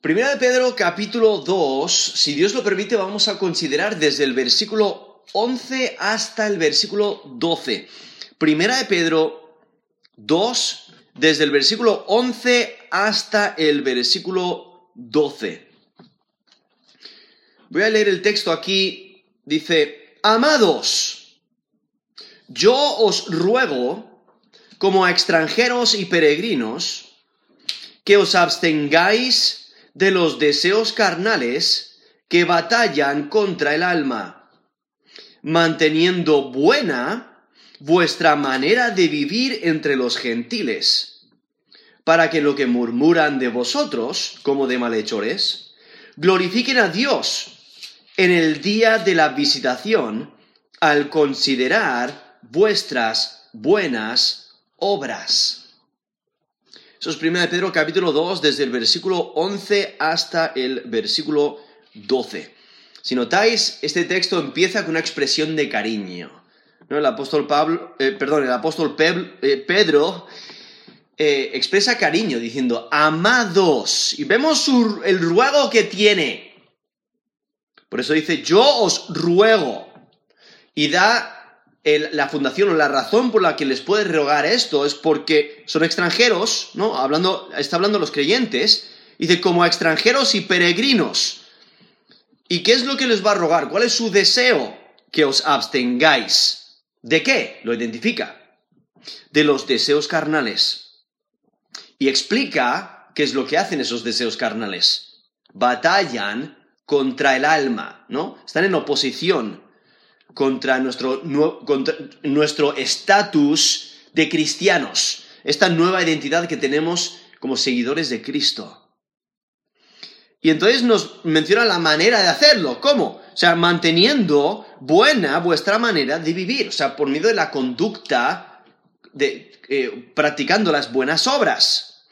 Primera de Pedro capítulo 2, si Dios lo permite, vamos a considerar desde el versículo 11 hasta el versículo 12. Primera de Pedro 2, desde el versículo 11 hasta el versículo 12. Voy a leer el texto aquí. Dice, amados, yo os ruego, como a extranjeros y peregrinos, que os abstengáis de los deseos carnales que batallan contra el alma, manteniendo buena vuestra manera de vivir entre los gentiles, para que lo que murmuran de vosotros, como de malhechores, glorifiquen a Dios en el día de la visitación al considerar vuestras buenas obras. Eso es 1 Pedro capítulo 2, desde el versículo 11 hasta el versículo 12. Si notáis, este texto empieza con una expresión de cariño. El apóstol Pablo, eh, perdón, el apóstol eh, Pedro eh, expresa cariño diciendo, amados. Y vemos el ruego que tiene. Por eso dice, yo os ruego. Y da la fundación o la razón por la que les puede rogar esto es porque son extranjeros, ¿no? Hablando, está hablando los creyentes. Dice, como extranjeros y peregrinos. ¿Y qué es lo que les va a rogar? ¿Cuál es su deseo? Que os abstengáis ¿De qué? Lo identifica. De los deseos carnales. Y explica qué es lo que hacen esos deseos carnales. Batallan contra el alma, ¿no? Están en oposición contra nuestro estatus de cristianos, esta nueva identidad que tenemos como seguidores de Cristo. Y entonces nos menciona la manera de hacerlo. ¿Cómo? O sea, manteniendo buena vuestra manera de vivir. O sea, por medio de la conducta, de, eh, practicando las buenas obras.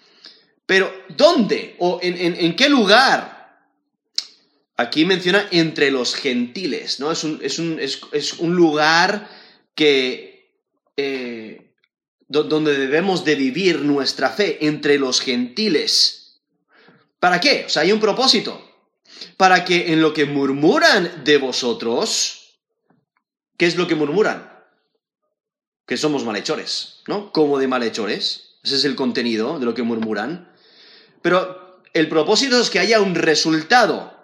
Pero, ¿dónde? ¿O en, qué lugar? Aquí menciona entre los gentiles, ¿no? Es un, lugar que... Eh, donde debemos de vivir nuestra fe, entre los gentiles. ¿Para qué? O sea, hay un propósito para que en lo que murmuran de vosotros, ¿qué es lo que murmuran? Que somos malhechores, ¿no? Como de malhechores. Ese es el contenido de lo que murmuran. Pero el propósito es que haya un resultado.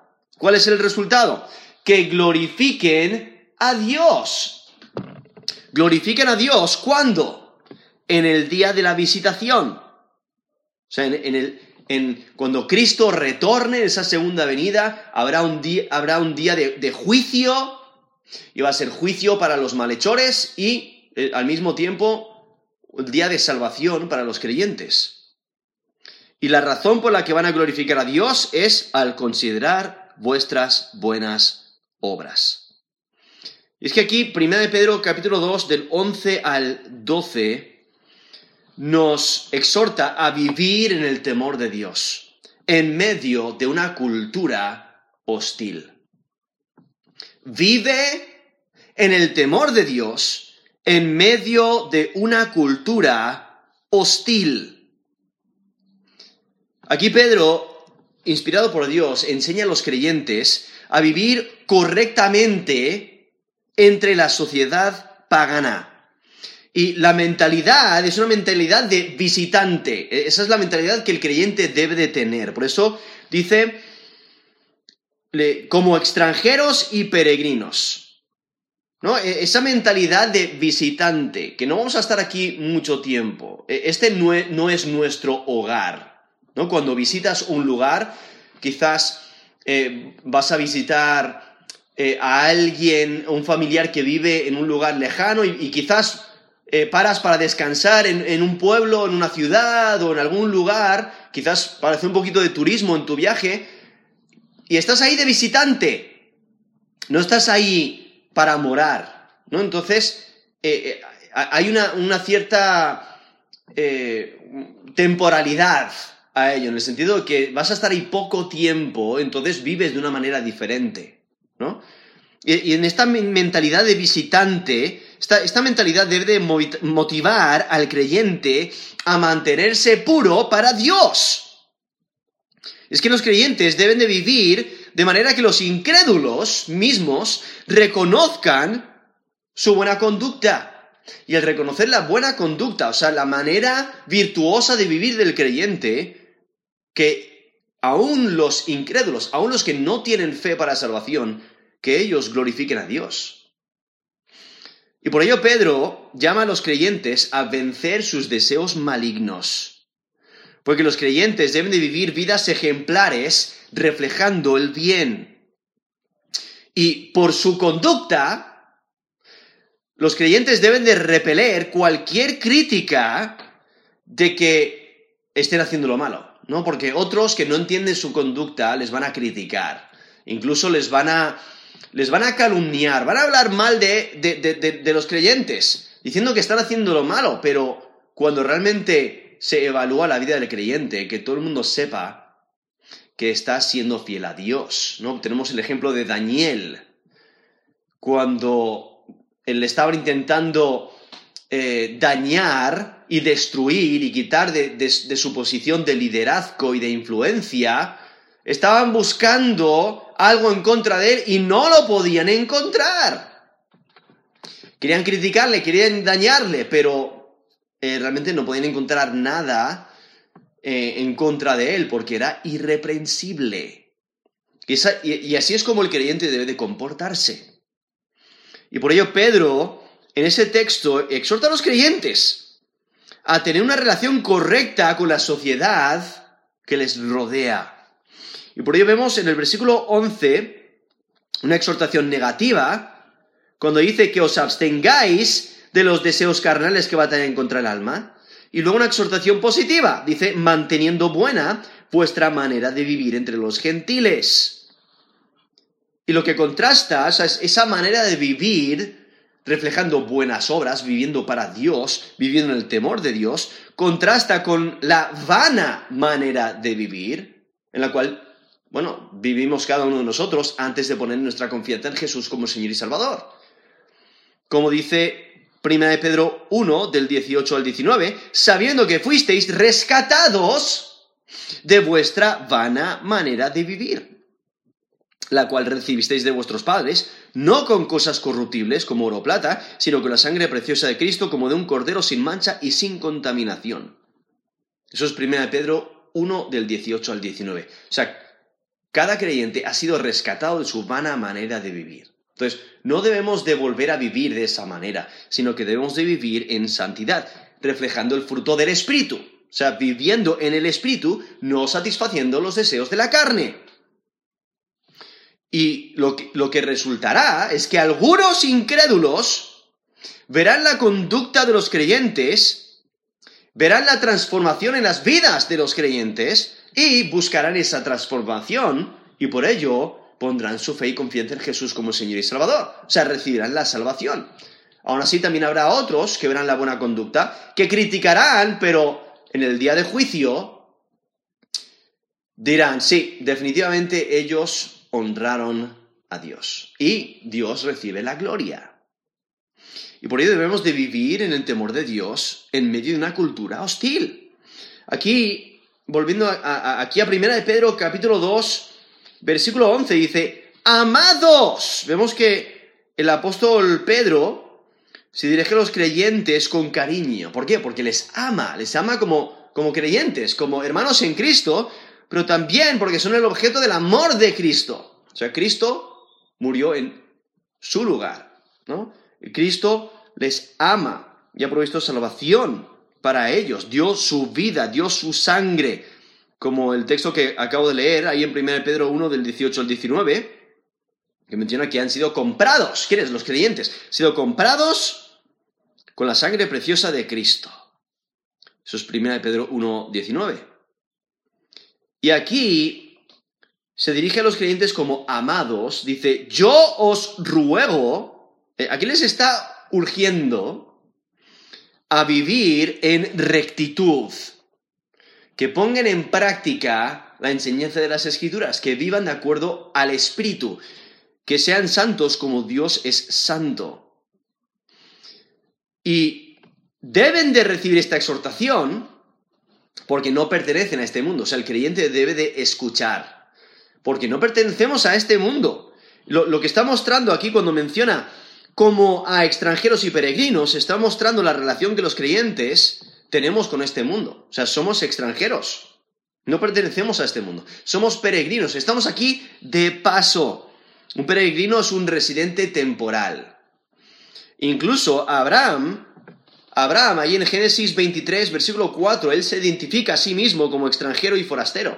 ¿Cuál es el resultado? Que glorifiquen a Dios. Glorifiquen a Dios ¿cuándo? En el día de la visitación. O sea, en, el, cuando Cristo retorne en esa segunda venida, habrá un día, habrá un día de, juicio, y va a ser juicio para los malhechores y eh, al mismo tiempo el día de salvación para los creyentes. Y la razón por la que van a glorificar a Dios es al considerar vuestras buenas obras. Y es que aquí, 1 de Pedro capítulo 2, del 11 al 12, nos exhorta a vivir en el temor de Dios, en medio de una cultura hostil. Vive en el temor de Dios, en medio de una cultura hostil. Aquí Pedro, inspirado por Dios, enseña a los creyentes a vivir correctamente entre la sociedad pagana y la mentalidad es una mentalidad de visitante. E, esa es la mentalidad que el creyente debe de tener. Por eso dice, como extranjeros y peregrinos. ¿no? E, esa mentalidad de visitante, que no vamos a estar aquí mucho tiempo. E, este no es, nuestro hogar. ¿No? Cuando visitas un lugar, quizás eh, vas a visitar eh, a alguien, un familiar que vive en un lugar lejano y quizás eh, paras para descansar en, un pueblo, en una ciudad o en algún lugar, quizás para hacer un poquito de turismo en tu viaje, y estás ahí de visitante, no estás ahí para morar, ¿no? Entonces, hay una, cierta temporalidad a ello, en el sentido de que vas a estar ahí poco tiempo, entonces vives de una manera diferente, ¿no? y en esta mentalidad de visitante, esta, mentalidad debe de motivar al creyente a mantenerse puro para Dios. Es que los creyentes deben de vivir de manera que los incrédulos mismos reconozcan su buena conducta. Y al reconocer la buena conducta, o sea, la manera virtuosa de vivir del creyente, que aún los incrédulos, aún los que no tienen fe para salvación, que ellos glorifiquen a Dios. Y por ello Pedro llama a los creyentes a vencer sus deseos malignos. Porque los creyentes deben de vivir vidas ejemplares reflejando el bien. Y por su conducta, los creyentes deben de repeler cualquier crítica de que estén haciendo lo malo, ¿no? Porque otros que no entienden su conducta les van a criticar, incluso les van a, les van a calumniar, van a hablar mal de, de, de los creyentes, diciendo que están haciendo lo malo, pero cuando realmente se evalúa la vida del creyente, que todo el mundo sepa que está siendo fiel a Dios, ¿no? Tenemos el ejemplo de Daniel, cuando él estaba intentando eh, dañar y destruir y quitar de, su posición de liderazgo y de influencia, estaban buscando algo en contra de él y no lo podían encontrar. Querían criticarle, querían dañarle, pero eh, realmente no podían encontrar nada eh, en contra de él porque era irreprensible. y así es como el creyente debe de comportarse. Y por ello Pedro, en ese texto, exhorta a los creyentes a tener una relación correcta con la sociedad que les rodea. Y por ello vemos en el versículo 11 una exhortación negativa, cuando dice que os abstengáis de los deseos carnales que batallan contra el alma. Y luego una exhortación positiva, dice, manteniendo buena vuestra manera de vivir entre los gentiles. Y lo que contrasta es esa manera de vivir, reflejando buenas obras, viviendo para Dios, viviendo en el temor de Dios, contrasta con la vana manera de vivir, en la cual, bueno, vivimos cada uno de nosotros antes de poner nuestra confianza en Jesús como Señor y Salvador. Como dice 1 de Pedro 1, del 18 al 19, sabiendo que fuisteis rescatados de vuestra vana manera de vivir la cual recibisteis de vuestros padres, no con cosas corruptibles como oro o plata, sino con la sangre preciosa de Cristo como de un cordero sin mancha y sin contaminación. Eso es 1 Pedro 1 del 18 al 19. O sea, cada creyente ha sido rescatado de su vana manera de vivir. Entonces, no debemos de volver a vivir de esa manera, sino que debemos de vivir en santidad, reflejando el fruto del Espíritu. O sea, viviendo en el Espíritu, no satisfaciendo los deseos de la carne. Y lo que, resultará es que algunos incrédulos verán la conducta de los creyentes, verán la transformación en las vidas de los creyentes y buscarán esa transformación y por ello pondrán su fe y confianza en Jesús como Señor y Salvador. O sea, recibirán la salvación. Aún así también habrá otros que verán la buena conducta, que criticarán, pero en el día de juicio dirán, sí, definitivamente ellos honraron a Dios. Y Dios recibe la gloria. Y por ello debemos de vivir en el temor de Dios en medio de una cultura hostil. Aquí, volviendo a, aquí a Primera de Pedro, capítulo 2, versículo 11, dice, amados. Vemos que el apóstol Pedro se dirige a los creyentes con cariño. ¿Por qué? Porque les ama, les ama como, como creyentes, como hermanos en Cristo, pero también porque son el objeto del amor de Cristo. O sea, Cristo murió en su lugar, ¿no? Cristo les ama y ha provisto salvación para ellos, dio su vida, dio su sangre, como el texto que acabo de leer ahí en 1 Pedro 1 del 18 al 19, que menciona que han sido comprados, ¿quiénes? Los creyentes, han sido comprados con la sangre preciosa de Cristo. Eso es 1 Pedro 1, 19. Y aquí se dirige a los creyentes como amados, dice, yo os ruego, eh, aquí les está urgiendo a vivir en rectitud, que pongan en práctica la enseñanza de las escrituras, que vivan de acuerdo al Espíritu, que sean santos como Dios es santo. Y deben de recibir esta exhortación porque no pertenecen a este mundo. O sea, el creyente debe de escuchar, porque no pertenecemos a este mundo. Lo, que está mostrando aquí cuando menciona como a extranjeros y peregrinos, está mostrando la relación que los creyentes tenemos con este mundo. O sea, somos extranjeros. No pertenecemos a este mundo. Somos peregrinos. Estamos aquí de paso. Un peregrino es un residente temporal. Incluso Abraham, Abraham, ahí en Génesis 23, versículo 4, él se identifica a sí mismo como extranjero y forastero.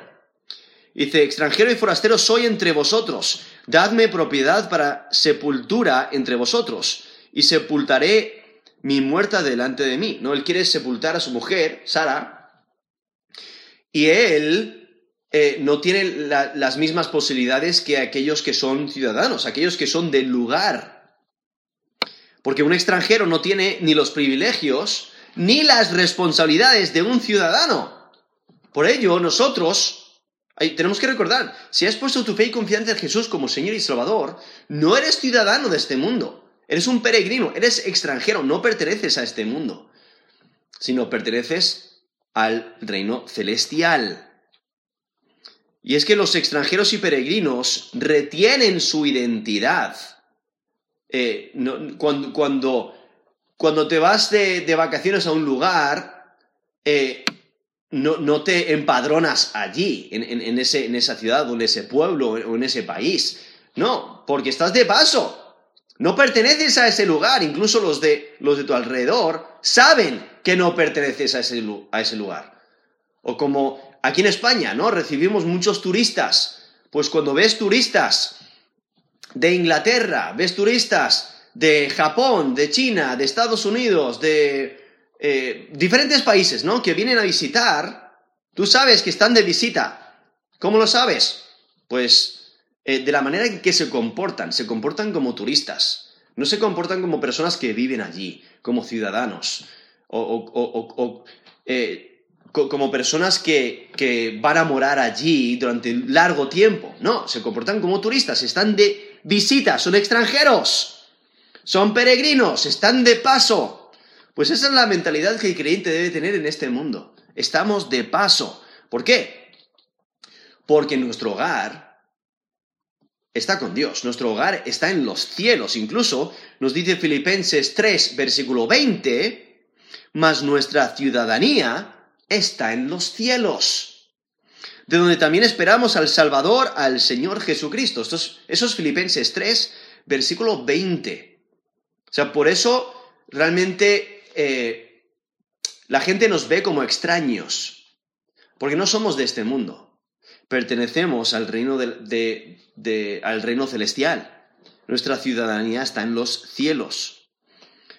Dice, extranjero y forastero soy entre vosotros, dadme propiedad para sepultura entre vosotros, y sepultaré mi muerta delante de mí. No, él quiere sepultar a su mujer, Sara, y él eh, no tiene las mismas posibilidades que aquellos que son ciudadanos, aquellos que son del lugar. Porque un extranjero no tiene ni los privilegios ni las responsabilidades de un ciudadano. Por ello, nosotros, tenemos que recordar, si has puesto tu fe y confianza en Jesús como Señor y Salvador, no eres ciudadano de este mundo, eres un peregrino, eres extranjero, no perteneces a este mundo, sino perteneces al reino celestial. Y es que los extranjeros y peregrinos retienen su identidad. Eh, cuando, cuando, te vas de, vacaciones a un lugar, eh, no, te empadronas allí, en, ese, en esa ciudad o en ese pueblo o en ese país. No, porque estás de paso. No perteneces a ese lugar. Incluso los de, los de tu alrededor saben que no perteneces a ese, a ese lugar. O como aquí en España, ¿no? Recibimos muchos turistas. Pues cuando ves turistas de Inglaterra, ves turistas de Japón, de China, de Estados Unidos, de eh, diferentes países, ¿no? Que vienen a visitar, tú sabes que están de visita. ¿Cómo lo sabes? Pues eh, de la manera en que se comportan. Se comportan como turistas. No se comportan como personas que viven allí, como ciudadanos. O, eh, como personas que, que van a morar allí durante largo tiempo. No, se comportan como turistas. Están de visita, son extranjeros. Son peregrinos, están de paso. Pues esa es la mentalidad que el creyente debe tener en este mundo. Estamos de paso. ¿Por qué? Porque nuestro hogar está con Dios, nuestro hogar está en los cielos. Incluso nos dice Filipenses 3, versículo 20, mas nuestra ciudadanía está en los cielos, de donde también esperamos al Salvador, al Señor Jesucristo. Estos, esos Filipenses 3, versículo 20. O sea, por eso realmente eh, la gente nos ve como extraños, porque no somos de este mundo. Pertenecemos al reino, al reino celestial. Nuestra ciudadanía está en los cielos.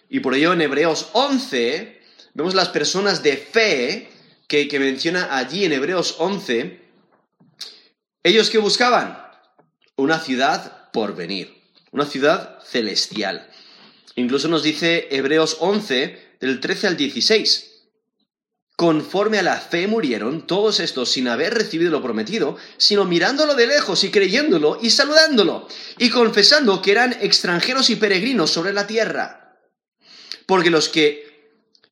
Y por ello en Hebreos 11 vemos las personas de fe que, menciona allí en Hebreos 11. Ellos que buscaban una ciudad por venir, una ciudad celestial. Incluso nos dice Hebreos 11, del 13 al 16. Conforme a la fe murieron todos estos sin haber recibido lo prometido, sino mirándolo de lejos y creyéndolo y saludándolo, y confesando que eran extranjeros y peregrinos sobre la tierra. Porque los que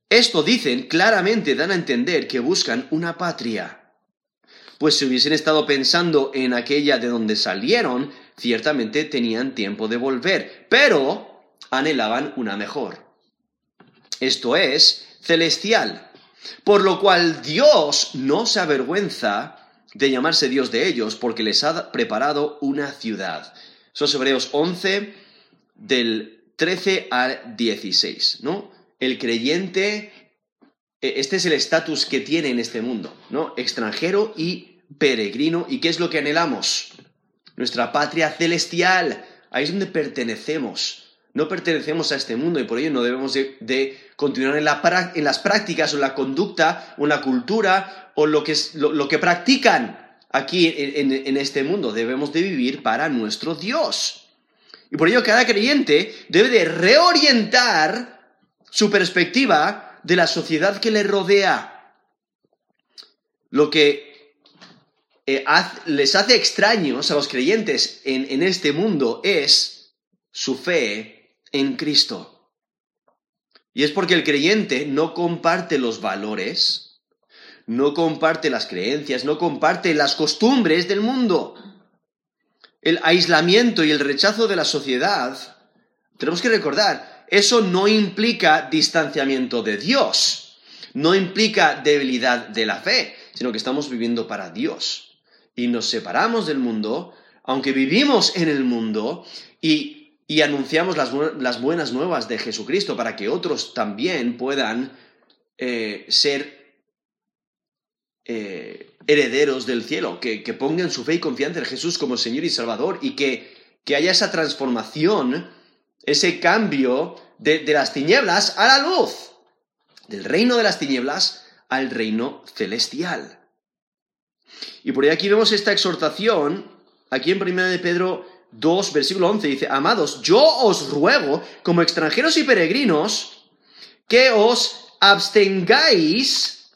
esto dicen claramente dan a entender que buscan una patria. Pues si hubiesen estado pensando en aquella de donde salieron, ciertamente tenían tiempo de volver, pero anhelaban una mejor esto es, celestial. Por lo cual Dios no se avergüenza de llamarse Dios de ellos, porque les ha preparado una ciudad. Son Hebreos 11, del 13 al 16, ¿no? El creyente, e, este es el estatus que tiene en este mundo, ¿no? Extranjero y peregrino. ¿Y qué es lo que anhelamos? Nuestra patria celestial. Ahí es donde pertenecemos. No pertenecemos a este mundo y por ello no debemos de, continuar en, las prácticas o la conducta o en la cultura o lo que, lo, que practican aquí en, este mundo. Debemos de vivir para nuestro Dios. Y por ello cada creyente debe de reorientar su perspectiva de la sociedad que le rodea. Lo que eh, les hace extraños a los creyentes en este mundo es su fe en Cristo. Y es porque el creyente no comparte los valores, no comparte las creencias, no comparte las costumbres del mundo. El aislamiento y el rechazo de la sociedad, tenemos que recordar, eso no implica distanciamiento de Dios, no implica debilidad de la fe, sino que estamos viviendo para Dios. Y nos separamos del mundo, aunque vivimos en el mundo y, anunciamos las, buenas nuevas de Jesucristo para que otros también puedan eh, ser eh, herederos del cielo, que, pongan su fe y confianza en Jesús como Señor y Salvador y que, haya esa transformación, ese cambio de, de las tinieblas a la luz, del reino de las tinieblas al reino celestial. Y por ahí aquí vemos esta exhortación, aquí en 1 de Pedro 2, versículo 11, dice, Amados, yo os ruego, como extranjeros y peregrinos, que os abstengáis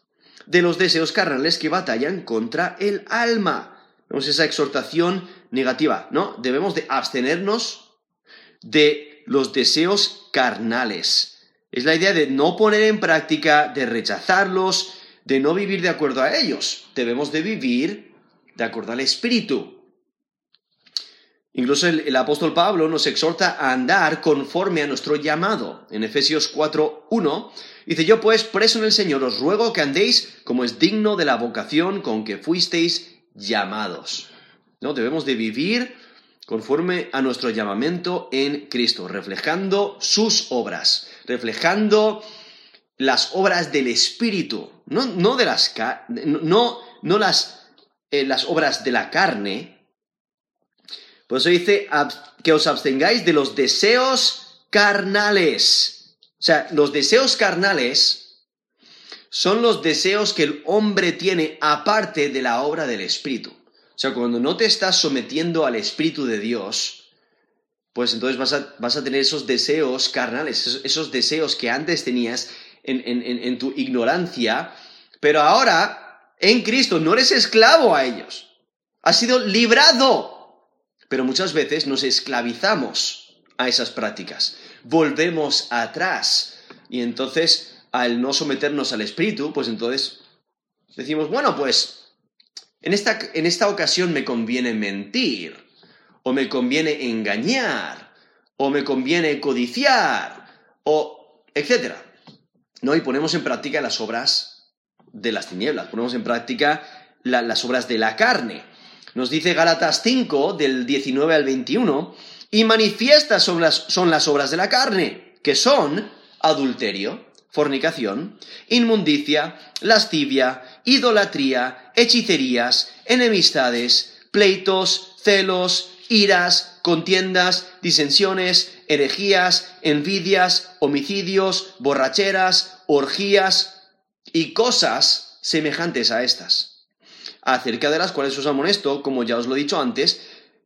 de los deseos carnales que batallan contra el alma. Vemos esa exhortación negativa, ¿no? Debemos de abstenernos de los deseos carnales. Es la idea de no poner en práctica, de rechazarlos, de no vivir de acuerdo a ellos. Debemos de vivir de acuerdo al Espíritu. Incluso el, apóstol Pablo nos exhorta a andar conforme a nuestro llamado. En Efesios 4.1 dice, yo pues, preso en el Señor, os ruego que andéis como es digno de la vocación con que fuisteis llamados. ¿No? Debemos de vivir conforme a nuestro llamamiento en Cristo, reflejando sus obras, reflejando las obras del Espíritu, no, no de las, no, no las, eh, las obras de la carne, por eso dice que os abstengáis de los deseos carnales. O sea, los deseos carnales son los deseos que el hombre tiene aparte de la obra del Espíritu. O sea, cuando no te estás sometiendo al Espíritu de Dios, pues entonces vas a, tener esos deseos carnales, esos, deseos que antes tenías en, en tu ignorancia, pero ahora en Cristo no eres esclavo a ellos. Has sido librado. Pero muchas veces nos esclavizamos a esas prácticas, volvemos atrás. Y entonces al no someternos al espíritu, pues entonces decimos, bueno, pues en esta, en esta ocasión me conviene mentir, o me conviene engañar, o me conviene codiciar, o etcétera. ¿No? Y ponemos en práctica las obras de las tinieblas, ponemos en práctica las obras de la carne. Nos dice Gálatas 5, del 19 al 21, y manifiestas son las, son las obras de la carne, que son adulterio, fornicación, inmundicia, lascivia, idolatría, hechicerías, enemistades, pleitos, celos, iras, contiendas, disensiones, herejías, envidias, homicidios, borracheras, orgías y cosas semejantes a estas acerca de las cuales os amonesto, como ya os lo he dicho antes,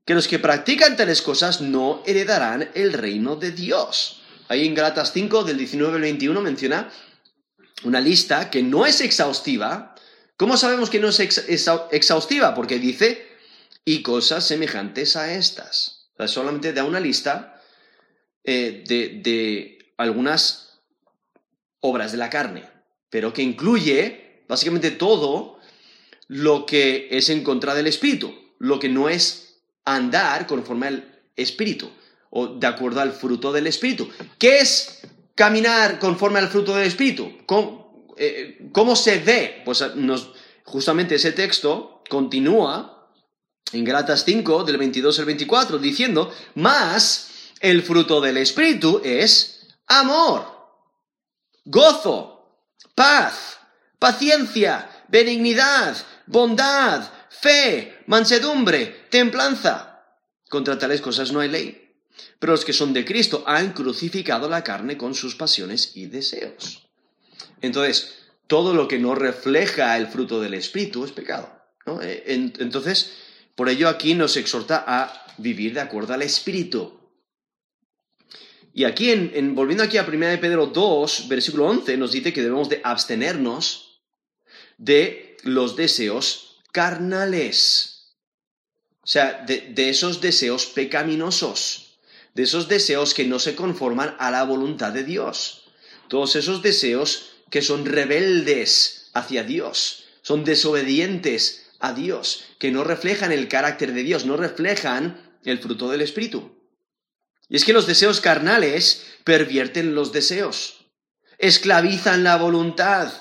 que los que practican tales cosas no heredarán el reino de Dios. Ahí en Galatas 5, del 19 al 21, menciona una lista que no es exhaustiva. ¿Cómo sabemos que no es exhaustiva? Porque dice, y cosas semejantes a estas. O sea, solamente da una lista eh, de, de algunas obras de la carne, pero que incluye básicamente todo lo que es en contra del espíritu, lo que no es andar conforme al espíritu o de acuerdo al fruto del espíritu. ¿Qué es caminar conforme al fruto del espíritu? ¿Cómo, eh, se ve? Pues justamente ese texto continúa en Gratas 5, del 22 al 24, diciendo, más el fruto del espíritu es amor, gozo, paz, paciencia, benignidad, bondad, fe, mansedumbre, templanza. Contra tales cosas no hay ley. Pero los que son de Cristo han crucificado la carne con sus pasiones y deseos. Entonces, todo lo que no refleja el fruto del Espíritu es pecado. Eh, entonces, por ello aquí nos exhorta a vivir de acuerdo al Espíritu. Y aquí, en, volviendo aquí a 1 de Pedro 2, versículo 11, nos dice que debemos de abstenernos de los deseos carnales. O sea, de, esos deseos pecaminosos, de esos deseos que no se conforman a la voluntad de Dios. Todos esos deseos que son rebeldes hacia Dios, son desobedientes a Dios, que no reflejan el carácter de Dios, no reflejan el fruto del Espíritu. Y es que los deseos carnales pervierten los deseos, esclavizan la voluntad,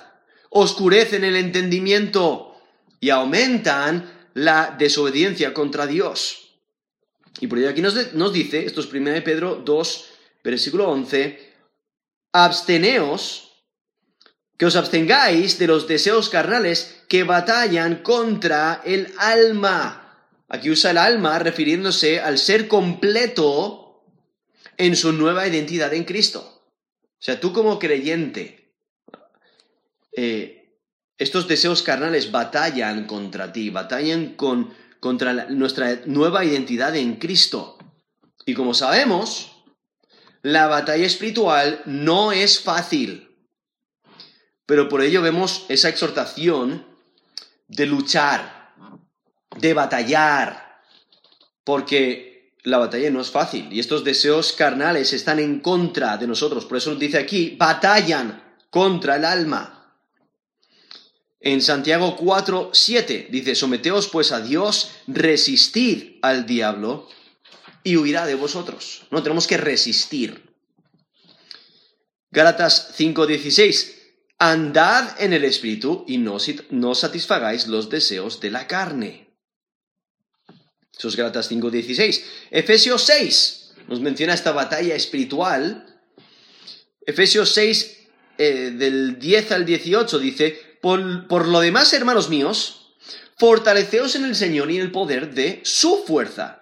oscurecen el entendimiento y aumentan la desobediencia contra Dios. Y por ello aquí nos, dice, esto es 1 Pedro 2, versículo 11, absteneos, que os abstengáis de los deseos carnales que batallan contra el alma. Aquí usa el alma refiriéndose al ser completo en su nueva identidad en Cristo. O sea, tú como creyente, eh, estos deseos carnales batallan contra ti, batallan con, contra nuestra nueva identidad en Cristo. Y como sabemos, la batalla espiritual no es fácil, pero por ello vemos esa exhortación de luchar, de batallar, porque la batalla no es fácil y estos deseos carnales están en contra de nosotros. Por eso nos dice aquí, batallan contra el alma. En Santiago 4, 7 dice, someteos pues a Dios, resistid al diablo y huirá de vosotros. No tenemos que resistir. Gálatas 5:16. Andad en el espíritu y no, no, satisfagáis los deseos de la carne. Eso es Gálatas 5:16. Efesios 6 nos menciona esta batalla espiritual. Efesios 6 eh, del 10 al 18 dice, por, por lo demás, hermanos míos, fortaleceos en el Señor y en el poder de su fuerza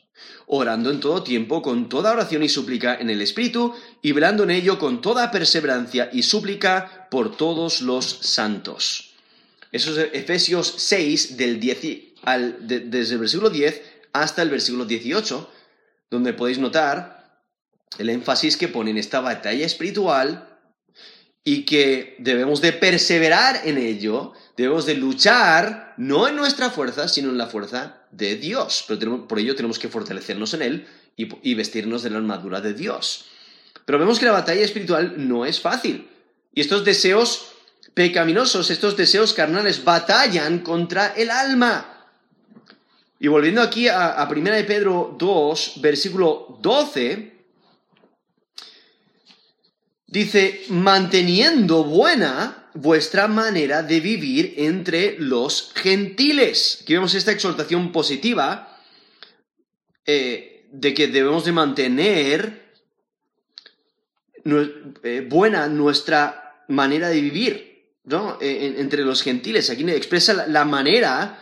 orando en todo tiempo con toda oración y súplica en el Espíritu, y velando en ello con toda perseverancia y súplica por todos los santos. Eso es Efesios 6, del 10 al, desde el versículo 10 hasta el versículo 18, donde podéis notar el énfasis que pone en esta batalla espiritual y que debemos de perseverar en ello, debemos de luchar no en nuestra fuerza, sino en la fuerza de Dios, pero por ello tenemos que fortalecernos en Él y, vestirnos de la armadura de Dios. Pero vemos que la batalla espiritual no es fácil. Y estos deseos pecaminosos, estos deseos carnales, batallan contra el alma. Y volviendo aquí a, a 1 de Pedro 2, versículo 12, dice, manteniendo buena vuestra manera de vivir entre los gentiles. Aquí vemos esta exhortación positiva eh, de que debemos de mantener eh, buena nuestra manera de vivir ¿no? E, entre los gentiles. Aquí expresa la manera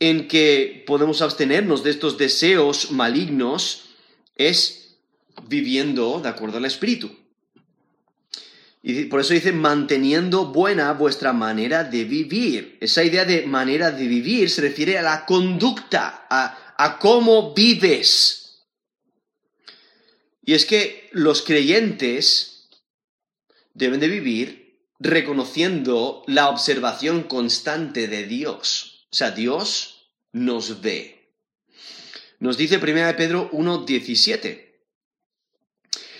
en que podemos abstenernos de estos deseos malignos es viviendo de acuerdo al Espíritu. Y por eso dice manteniendo buena vuestra manera de vivir. Esa idea de manera de vivir se refiere a la conducta, a, a cómo vives. Y es que los creyentes deben de vivir reconociendo la observación constante de Dios. O sea, Dios nos ve. Nos dice 1 Pedro 1.17.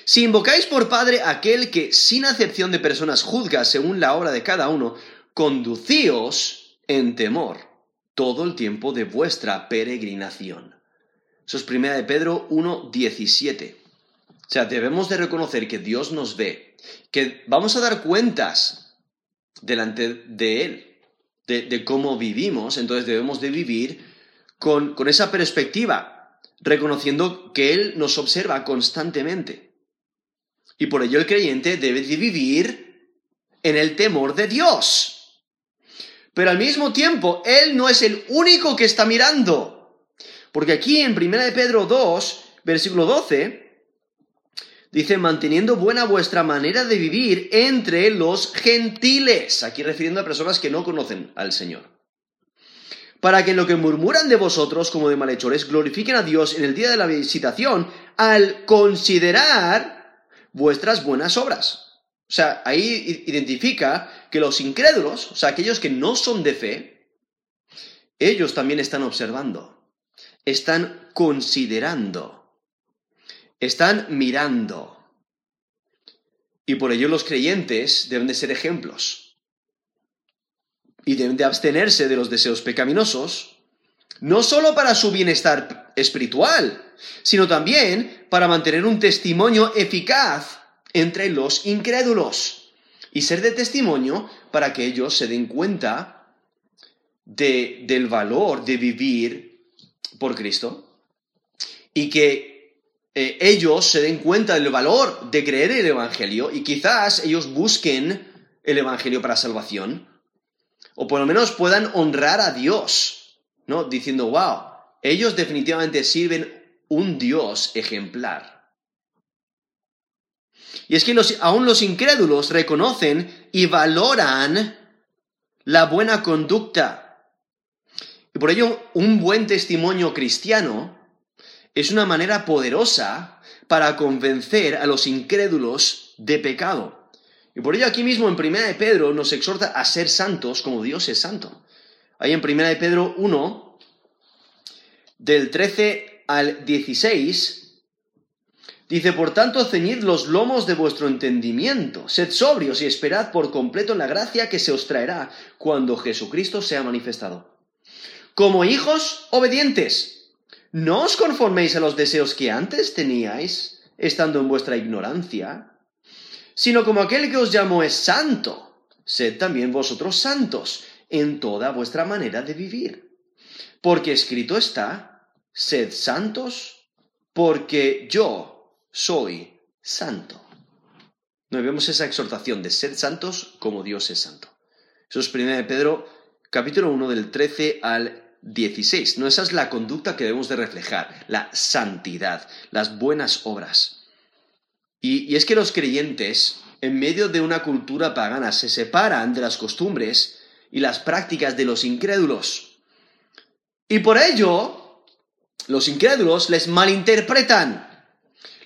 Si invocáis por Padre aquel que, sin acepción de personas, juzga según la obra de cada uno, conducíos en temor todo el tiempo de vuestra peregrinación. Eso es primera de Pedro 1.17. O sea, debemos de reconocer que Dios nos ve, que vamos a dar cuentas delante de Él, de, cómo vivimos, entonces debemos de vivir con, con esa perspectiva, reconociendo que Él nos observa constantemente. Y por ello el creyente debe de vivir en el temor de Dios. Pero al mismo tiempo, Él no es el único que está mirando. Porque aquí en 1 de Pedro 2, versículo 12, dice, manteniendo buena vuestra manera de vivir entre los gentiles. Aquí refiriendo a personas que no conocen al Señor para que en lo que murmuran de vosotros como de malhechores glorifiquen a Dios en el día de la visitación al considerar vuestras buenas obras. O sea, ahí identifica que los incrédulos, o sea, aquellos que no son de fe, ellos también están observando, están considerando, están mirando. Y por ello los creyentes deben de ser ejemplos y deben de abstenerse de los deseos pecaminosos, no solo para su bienestar espiritual, sino también para mantener un testimonio eficaz entre los incrédulos y ser de testimonio para que ellos se den cuenta de, del valor de vivir por Cristo y que eh, ellos se den cuenta del valor de creer el Evangelio y quizás ellos busquen el Evangelio para salvación o por lo menos puedan honrar a Dios, ¿no? Diciendo, wow, ellos definitivamente sirven un Dios ejemplar. Y es que aún los incrédulos reconocen y valoran la buena conducta. Y por ello, un buen testimonio cristiano es una manera poderosa para convencer a los incrédulos de pecado. Y por ello aquí mismo en Primera de Pedro nos exhorta a ser santos como Dios es santo. Ahí en Primera de Pedro 1, del 13 al 16, dice, por tanto, ceñid los lomos de vuestro entendimiento, sed sobrios y esperad por completo en la gracia que se os traerá cuando Jesucristo sea manifestado. Como hijos obedientes, no os conforméis a los deseos que antes teníais, estando en vuestra ignorancia sino como aquel que os llamó es santo, sed también vosotros santos en toda vuestra manera de vivir. Porque escrito está, sed santos, porque yo soy santo. No vemos esa exhortación de ser santos como Dios es santo. Eso es 1 de Pedro, capítulo 1, del 13 al 16. No, esa es la conducta que debemos de reflejar, la santidad, las buenas obras. Y, es que los creyentes, en medio de una cultura pagana, se separan de las costumbres y las prácticas de los incrédulos. Y por ello, los incrédulos les malinterpretan,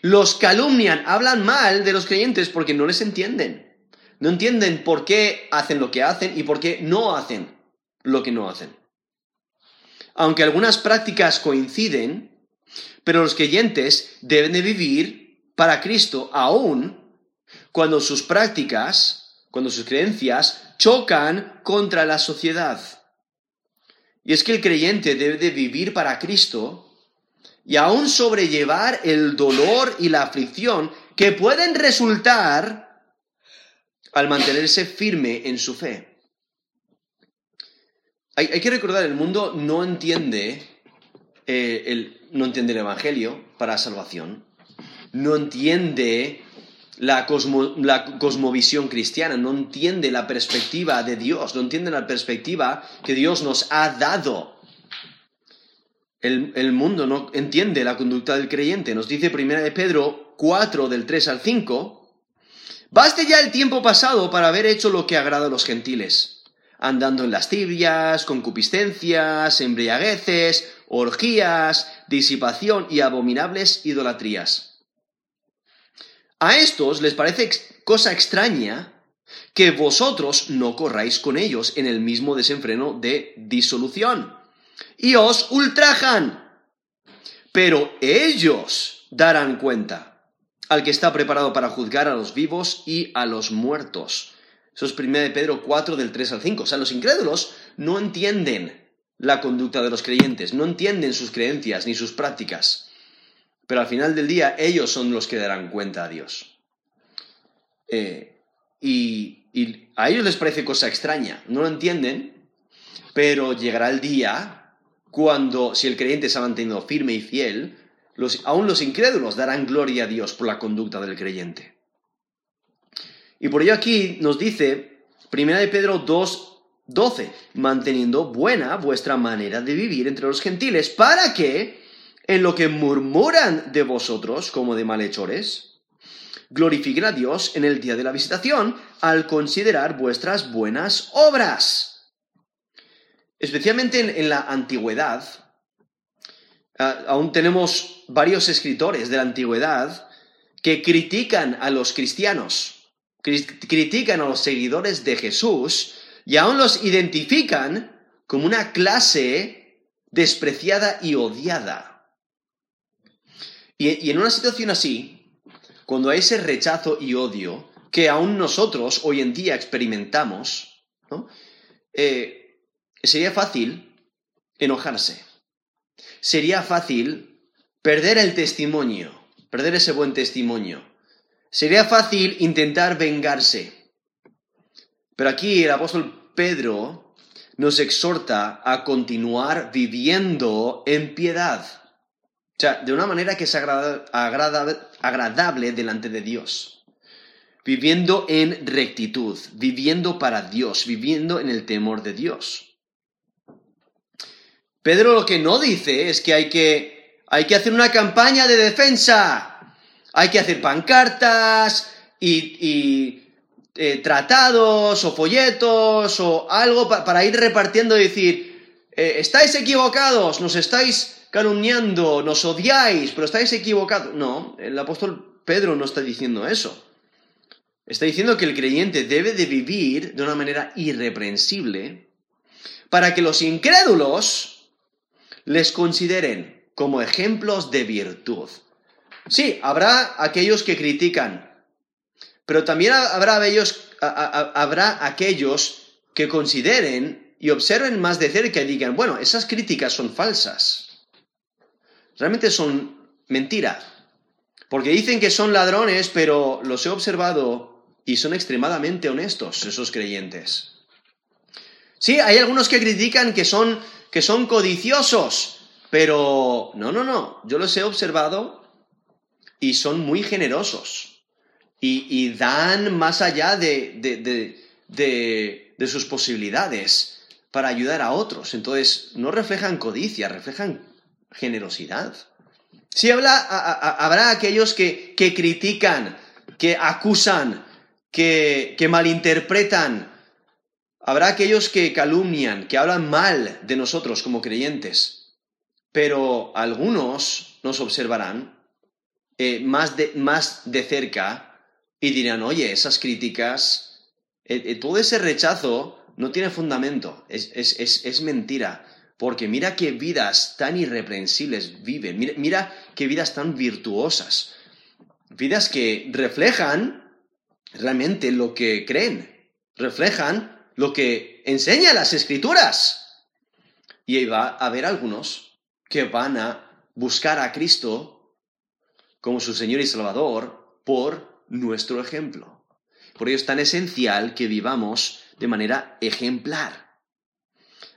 los calumnian, hablan mal de los creyentes porque no les entienden. No entienden por qué hacen lo que hacen y por qué no hacen lo que no hacen. Aunque algunas prácticas coinciden, pero los creyentes deben de vivir para Cristo aún cuando sus prácticas, cuando sus creencias chocan contra la sociedad. Y es que el creyente debe de vivir para Cristo y aún sobrellevar el dolor y la aflicción que pueden resultar al mantenerse firme en su fe. Hay, que recordar, el mundo no entiende, eh, el, no entiende el Evangelio para salvación no entiende la, cosmovisión cristiana, no entiende la perspectiva de Dios, no entiende la perspectiva que Dios nos ha dado. El, mundo no entiende la conducta del creyente. Nos dice 1 de Pedro 4 del 3 al 5, Baste ya el tiempo pasado para haber hecho lo que agrada a los gentiles, andando en las tibias, concupiscencias, embriagueces, orgías, disipación y abominables idolatrías a estos les parece cosa extraña que vosotros no corráis con ellos en el mismo desenfreno de disolución. Y os ultrajan. Pero ellos darán cuenta al que está preparado para juzgar a los vivos y a los muertos. Eso es 1 de Pedro 4 del 3 al 5. O sea, los incrédulos no entienden la conducta de los creyentes, no entienden sus creencias ni sus prácticas. Pero al final del día ellos son los que darán cuenta a Dios. Eh, y, a ellos les parece cosa extraña, no lo entienden, pero llegará el día cuando, si el creyente se ha mantenido firme y fiel, aún los incrédulos darán gloria a Dios por la conducta del creyente. Y por ello aquí nos dice, 1 de Pedro 2, 12, manteniendo buena vuestra manera de vivir entre los gentiles, para que, en lo que murmuran de vosotros como de malhechores, glorifiquen a Dios en el día de la visitación al considerar vuestras buenas obras. Especialmente en, la antigüedad, aún tenemos varios escritores de la antigüedad que critican a los cristianos, critican a los seguidores de Jesús y aún los identifican como una clase despreciada y odiada. Y, en una situación así, cuando hay ese rechazo y odio que aún nosotros hoy en día experimentamos, eh, sería fácil enojarse. Sería fácil perder el testimonio, perder ese buen testimonio. Sería fácil intentar vengarse. Pero aquí el apóstol Pedro nos exhorta a continuar viviendo en piedad. O sea, de una manera que es agradable delante de Dios. Viviendo en rectitud, viviendo para Dios, viviendo en el temor de Dios. Pedro lo que no dice es que hay que, hay que hacer una campaña de defensa hay que hacer pancartas y, eh, tratados o folletos o algo para ir repartiendo y decir, eh, estáis equivocados, nos estáis calumniando, nos odiáis, pero estáis equivocados. No, el apóstol Pedro no está diciendo eso. Está diciendo que el creyente debe de vivir de una manera irreprensible para que los incrédulos les consideren como ejemplos de virtud. Sí, habrá aquellos que critican, pero también habrá aquellos, habrá aquellos que consideren y observen más de cerca y digan, bueno, esas críticas son falsas. Realmente son mentira. Porque dicen que son ladrones, pero los he observado y son extremadamente honestos esos creyentes. Sí, hay algunos que critican que son, que son codiciosos, pero no, no, no, yo los he observado y son muy generosos y, dan más allá de, de, sus posibilidades para ayudar a otros. Entonces, no reflejan codicia, reflejan generosidad. Sí habla, habrá aquellos que, que, critican, que acusan, que, que malinterpretan. Habrá aquellos que calumnian, que hablan mal de nosotros como creyentes. Pero algunos nos observarán eh, más, de, más de cerca y dirán, oye, esas críticas, eh, eh, todo ese rechazo no tiene fundamento, es, es, mentira. Porque mira qué vidas tan irreprensibles viven, mira qué vidas tan virtuosas, vidas que reflejan realmente lo que creen, reflejan lo que enseñan las escrituras. Y va a haber algunos que van a buscar a Cristo como su Señor y Salvador por nuestro ejemplo. Por ello es tan esencial que vivamos de manera ejemplar.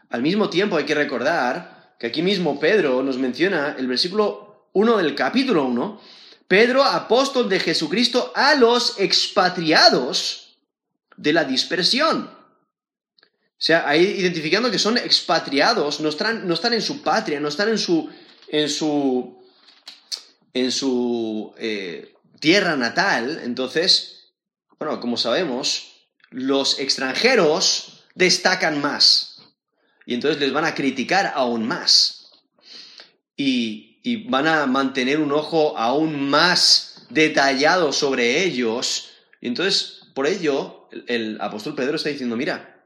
Al mismo tiempo hay que recordar que aquí mismo Pedro nos menciona el versículo 1 del capítulo 1, Pedro, apóstol de Jesucristo, a los expatriados de la dispersión. O sea, ahí identificando que son expatriados, no están, no están en su patria, no están en su, en su en su eh, tierra natal, entonces, bueno, como sabemos, los extranjeros destacan más y entonces les van a criticar aún más. Y, van a mantener un ojo aún más detallado sobre ellos. Y entonces, por ello, el, el apóstol Pedro está diciendo, mira,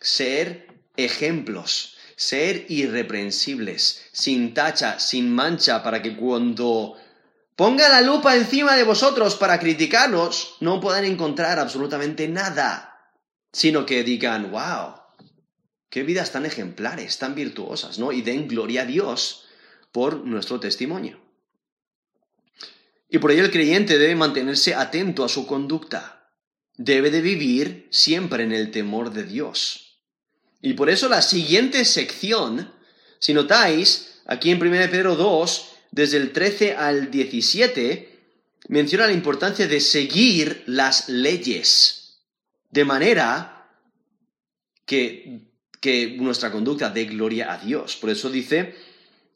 ser ejemplos, ser irreprensibles, sin tacha, sin mancha, para que cuando ponga la lupa encima de vosotros para criticarlos, no puedan encontrar absolutamente nada, sino que digan, wow, qué vidas tan ejemplares, tan virtuosas, ¿no? Y den gloria a Dios por nuestro testimonio. Y por ello el creyente debe mantenerse atento a su conducta. Debe de vivir siempre en el temor de Dios. Y por eso la siguiente sección, si notáis, aquí en 1 Pedro 2, desde el 13 al 17, menciona la importancia de seguir las leyes, de manera que, que nuestra conducta dé gloria a Dios. Por eso dice,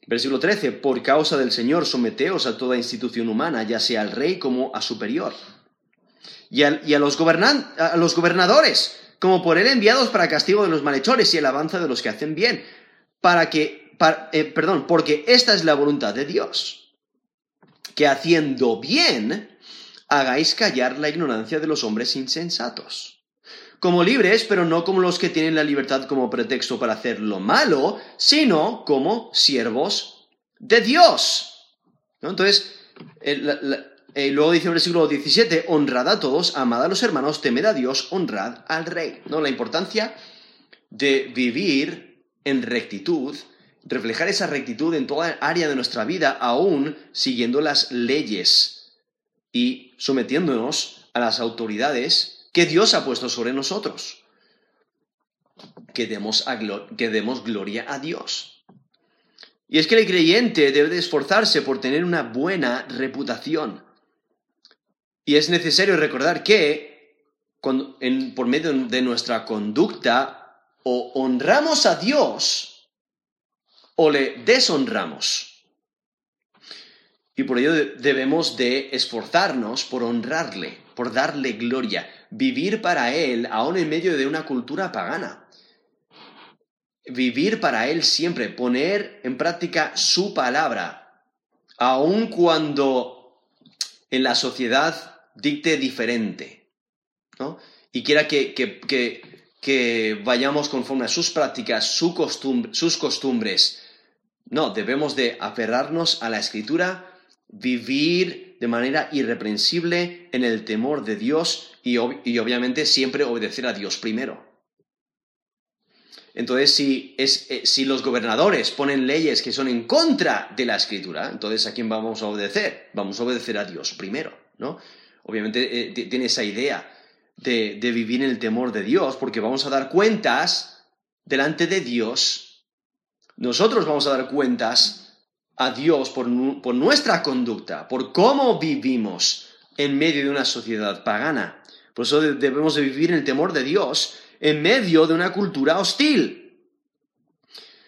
versículo 13, por causa del Señor someteos a toda institución humana, ya sea al rey como a superior, y, a, los a los gobernadores, como por él enviados para castigo de los malhechores y el avance de los que hacen bien, para que, eh, perdón, porque esta es la voluntad de Dios, que haciendo bien hagáis callar la ignorancia de los hombres insensatos. Como libres, pero no como los que tienen la libertad como pretexto para hacer lo malo, sino como siervos de Dios. Entonces, eh, luego dice el versículo 17, honrad a todos, amad a los hermanos, temed a Dios, honrad al rey. ¿No? La importancia de vivir en rectitud, reflejar esa rectitud en toda área de nuestra vida, aún siguiendo las leyes y sometiéndonos a las autoridades que Dios ha puesto sobre nosotros. Que demos, que demos gloria a Dios. Y es que el creyente debe de esforzarse por tener una buena reputación. Y es necesario recordar que por medio de nuestra conducta o honramos a Dios o le deshonramos. Y por ello debemos de esforzarnos por honrarle, por darle gloria, vivir para Él aún en medio de una cultura pagana. Vivir para Él siempre, poner en práctica su palabra, aun cuando en la sociedad dicte diferente, ¿no? Y quiera que, que, vayamos conforme a sus prácticas, sus costumbres. No, debemos de aferrarnos a la escritura, vivir de manera irreprensible en el temor de Dios y, y obviamente siempre obedecer a Dios primero. Entonces, si, es, eh, si, los gobernadores ponen leyes que son en contra de la escritura, entonces ¿a quién vamos a obedecer? Vamos a obedecer a Dios primero, ¿no? obviamente eh, tiene esa idea de, vivir en el temor de Dios, porque vamos a dar cuentas delante de Dios. Nosotros vamos a dar cuentas a Dios por, por nuestra conducta, por cómo vivimos en medio de una sociedad pagana. Por eso debemos de vivir en el temor de Dios en medio de una cultura hostil.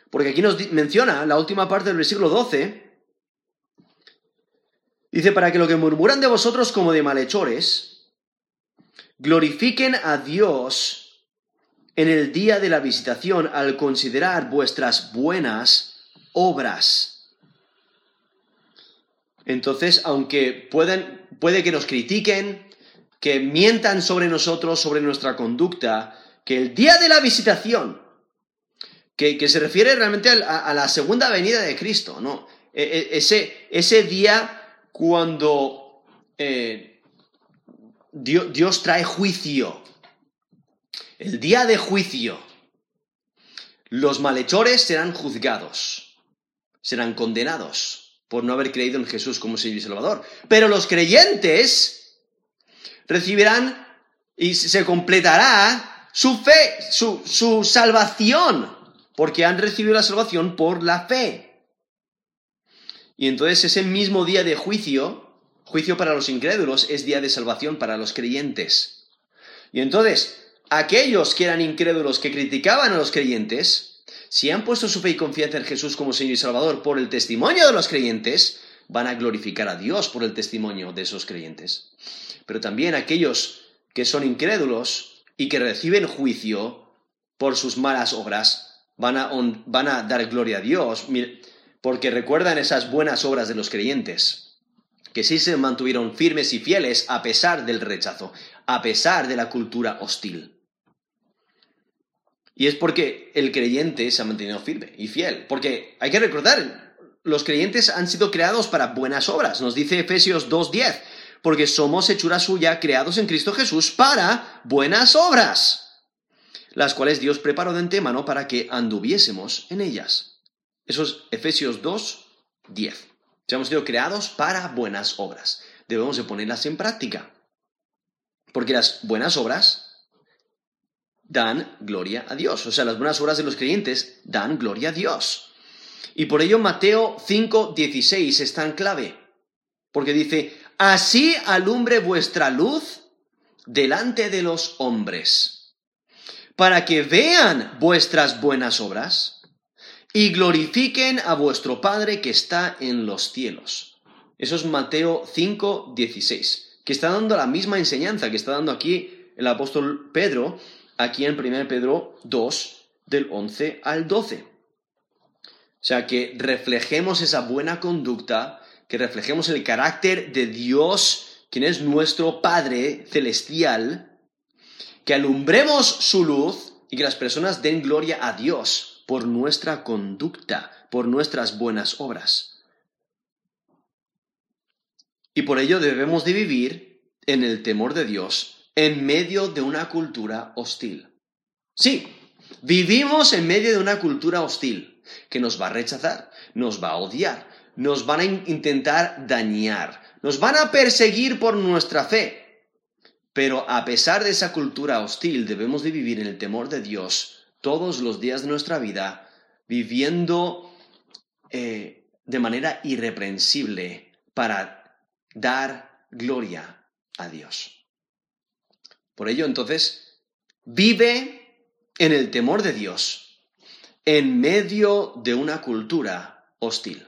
Porque aquí nos menciona la última parte del versículo 12, Dice, para que lo que murmuran de vosotros como de malhechores, glorifiquen a Dios en el día de la visitación al considerar vuestras buenas obras. Entonces, aunque puede que nos critiquen, que mientan sobre nosotros, sobre nuestra conducta, que el día de la visitación, que, se refiere realmente a, la segunda venida de Cristo, ¿no? E, e, ese, ese día cuando eh, Dios, trae juicio, el día de juicio, los malhechores serán juzgados, serán condenados por no haber creído en Jesús como Señor y Salvador. Pero los creyentes recibirán y se completará su fe, su, su salvación, porque han recibido la salvación por la fe. Y entonces ese mismo día de juicio, juicio para los incrédulos, es día de salvación para los creyentes. Y entonces, aquellos que eran incrédulos, que criticaban a los creyentes, si han puesto su fe y confianza en Jesús como Señor y Salvador por el testimonio de los creyentes, van a glorificar a Dios por el testimonio de esos creyentes. Pero también aquellos que son incrédulos y que reciben juicio por sus malas obras, van a, van a dar gloria a Dios porque recuerdan esas buenas obras de los creyentes, que sí se mantuvieron firmes y fieles a pesar del rechazo, a pesar de la cultura hostil. Y es porque el creyente se ha mantenido firme y fiel, porque hay que recordar, los creyentes han sido creados para buenas obras, nos dice Efesios 2.10, porque somos hechura suya, creados en Cristo Jesús para buenas obras, las cuales Dios preparó de antemano para que anduviésemos en ellas. Eso es Efesios 2, 10. hemos sido creados para buenas obras. Debemos de ponerlas en práctica. Porque las buenas obras dan gloria a Dios. O sea, las buenas obras de los creyentes dan gloria a Dios. Y por ello Mateo 5, 16 es tan clave. Porque dice, Así alumbre vuestra luz delante de los hombres, para que vean vuestras buenas obras y glorifiquen a vuestro Padre que está en los cielos. Eso es Mateo 5, 16, que está dando la misma enseñanza que está dando aquí el apóstol Pedro, aquí en 1 Pedro 2, del 11 al 12. O sea, que reflejemos esa buena conducta, que reflejemos el carácter de Dios, quien es nuestro Padre celestial, que alumbremos su luz y que las personas den gloria a Dios por nuestra conducta, por nuestras buenas obras. Y por ello debemos de vivir en el temor de Dios en medio de una cultura hostil. Sí, vivimos en medio de una cultura hostil que nos va a rechazar, nos va a odiar, nos van a intentar dañar, nos van a perseguir por nuestra fe. Pero a pesar de esa cultura hostil, debemos de vivir en el temor de Dios todos los días de nuestra vida, viviendo eh, de manera irreprensible para dar gloria a Dios. Por ello, entonces, vive en el temor de Dios en medio de una cultura hostil.